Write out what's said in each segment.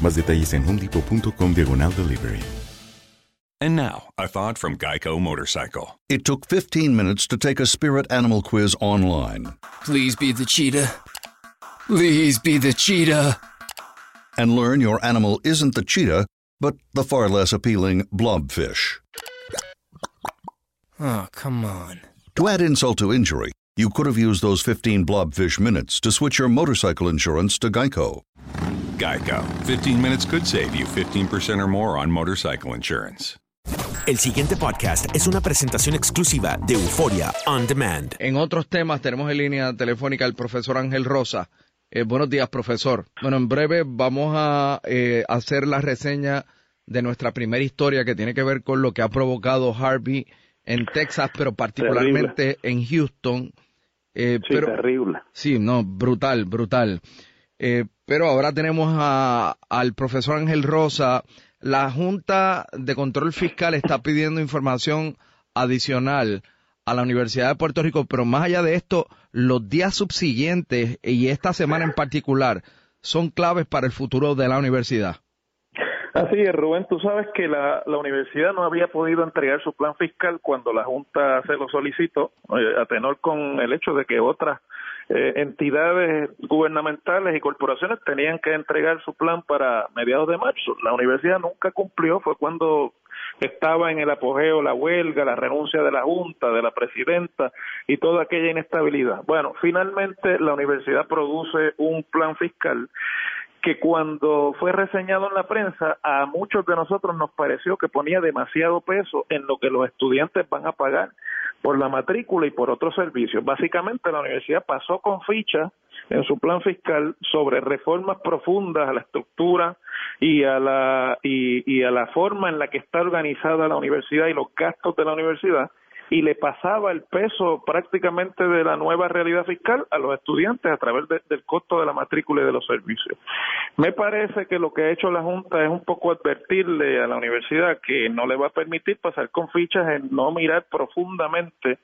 Más detalles en homedepot.com diagonal delivery. And now, a thought from Geico Motorcycle. It took 15 minutes to take a spirit animal quiz online. Please be the cheetah. Please be the cheetah. And learn your animal isn't the cheetah, but the far less appealing blobfish. Oh, come on. To add insult to injury, you could have used those 15 blobfish minutes to switch your motorcycle insurance to Geico. Geico. 15 minutes could save you 15% or more on motorcycle insurance. El siguiente podcast es una presentación exclusiva de Euforia On Demand. En otros temas tenemos en línea telefónica al profesor Ángel Rosa. Eh, buenos días, profesor. Bueno, en breve vamos a eh, hacer la reseña de nuestra primera historia que tiene que ver con lo que ha provocado Harvey en Texas, pero particularmente en Houston. Eh, sí, pero, terrible. Sí, no, brutal, brutal. Eh, pero ahora tenemos a, al profesor Ángel Rosa. La Junta de Control Fiscal está pidiendo información adicional a la Universidad de Puerto Rico, pero más allá de esto, los días subsiguientes y esta semana en particular son claves para el futuro de la universidad. Así es, Rubén. Tú sabes que la, universidad no había podido entregar su plan fiscal cuando la Junta se lo solicitó, eh, a tenor con el hecho de que otras eh, entidades gubernamentales y corporaciones tenían que entregar su plan para mediados de marzo. La universidad nunca cumplió, fue cuando estaba en el apogeo la huelga, la renuncia de la Junta, de la presidenta y toda aquella inestabilidad. Bueno, finalmente la universidad produce un plan fiscal que cuando fue reseñado en la prensa, a muchos de nosotros nos pareció que ponía demasiado peso en lo que los estudiantes van a pagar por la matrícula y por otros servicios. Básicamente la universidad pasó con ficha en su plan fiscal sobre reformas profundas a la estructura y a la y, y a la forma en la que está organizada la universidad y los gastos de la universidad y le pasaba el peso prácticamente de la nueva realidad fiscal a los estudiantes a través del costo de la matrícula y de los servicios. Me parece que lo que ha hecho la Junta es un poco advertirle a la universidad que no le va a permitir pasar con fichas en no mirar profundamente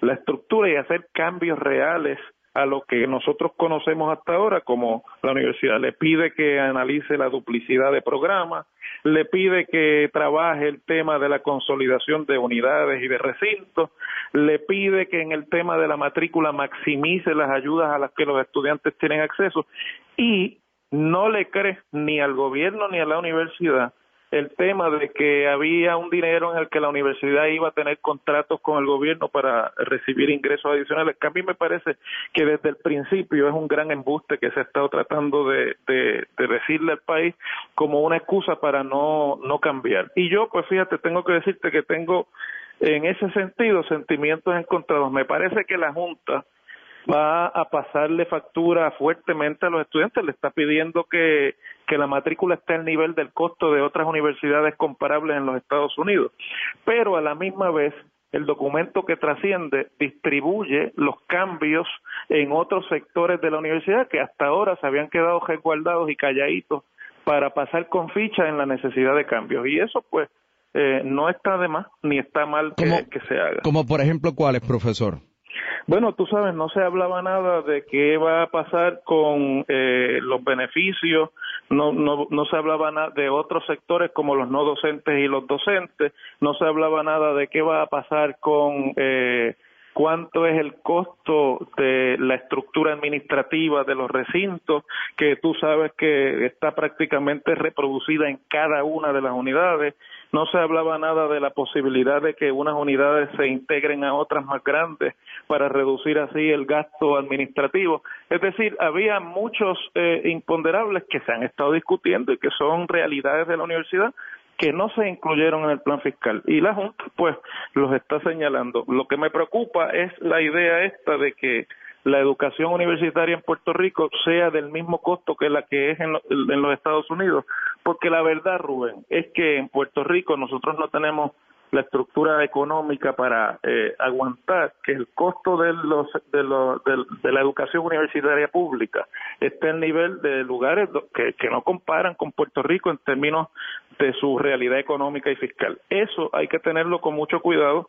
la estructura y hacer cambios reales a lo que nosotros conocemos hasta ahora como la universidad. Le pide que analice la duplicidad de programas, le pide que trabaje el tema de la consolidación de unidades y de recintos, le pide que en el tema de la matrícula maximice las ayudas a las que los estudiantes tienen acceso y no le cree ni al gobierno ni a la universidad el tema de que había un dinero en el que la universidad iba a tener contratos con el gobierno para recibir ingresos adicionales, que a mí me parece que desde el principio es un gran embuste que se ha estado tratando de, de, de decirle al país como una excusa para no, no cambiar. Y yo, pues fíjate, tengo que decirte que tengo en ese sentido sentimientos encontrados. Me parece que la Junta va a pasarle factura fuertemente a los estudiantes, le está pidiendo que, que la matrícula esté al nivel del costo de otras universidades comparables en los Estados Unidos, pero a la misma vez el documento que trasciende distribuye los cambios en otros sectores de la universidad que hasta ahora se habían quedado resguardados y calladitos para pasar con ficha en la necesidad de cambios. Y eso pues eh, no está de más ni está mal que, que se haga. Como por ejemplo, ¿cuáles, profesor? Bueno, tú sabes, no se hablaba nada de qué va a pasar con eh, los beneficios, no, no, no se hablaba nada de otros sectores como los no docentes y los docentes, no se hablaba nada de qué va a pasar con eh, cuánto es el costo de la estructura administrativa de los recintos, que tú sabes que está prácticamente reproducida en cada una de las unidades. No se hablaba nada de la posibilidad de que unas unidades se integren a otras más grandes para reducir así el gasto administrativo. Es decir, había muchos eh, imponderables que se han estado discutiendo y que son realidades de la universidad, que no se incluyeron en el plan fiscal y la Junta pues los está señalando. Lo que me preocupa es la idea esta de que la educación universitaria en Puerto Rico sea del mismo costo que la que es en, los Estados Unidos, porque la verdad, Rubén, es que en Puerto Rico nosotros no tenemos la estructura económica para eh, aguantar que el costo de los, de, de, la educación universitaria pública esté en nivel de lugares que no comparan con Puerto Rico en términos de su realidad económica y fiscal. Eso hay que tenerlo con mucho cuidado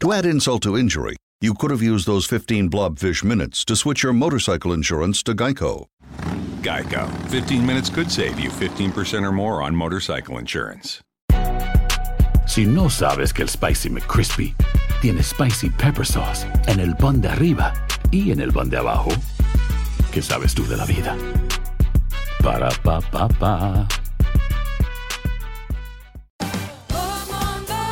To add insult to injury, you could have used those 15 blobfish minutes to switch your motorcycle insurance to Geico. Geico. 15 minutes could save you 15% or more on motorcycle insurance. Si no sabes que el Spicy McCrispy tiene Spicy Pepper Sauce en el pan de arriba y en el pan de abajo, ¿qué sabes tú de la vida? Para, pa, pa, pa.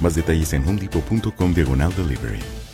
Más detalles en homedepot.com diagonal delivery.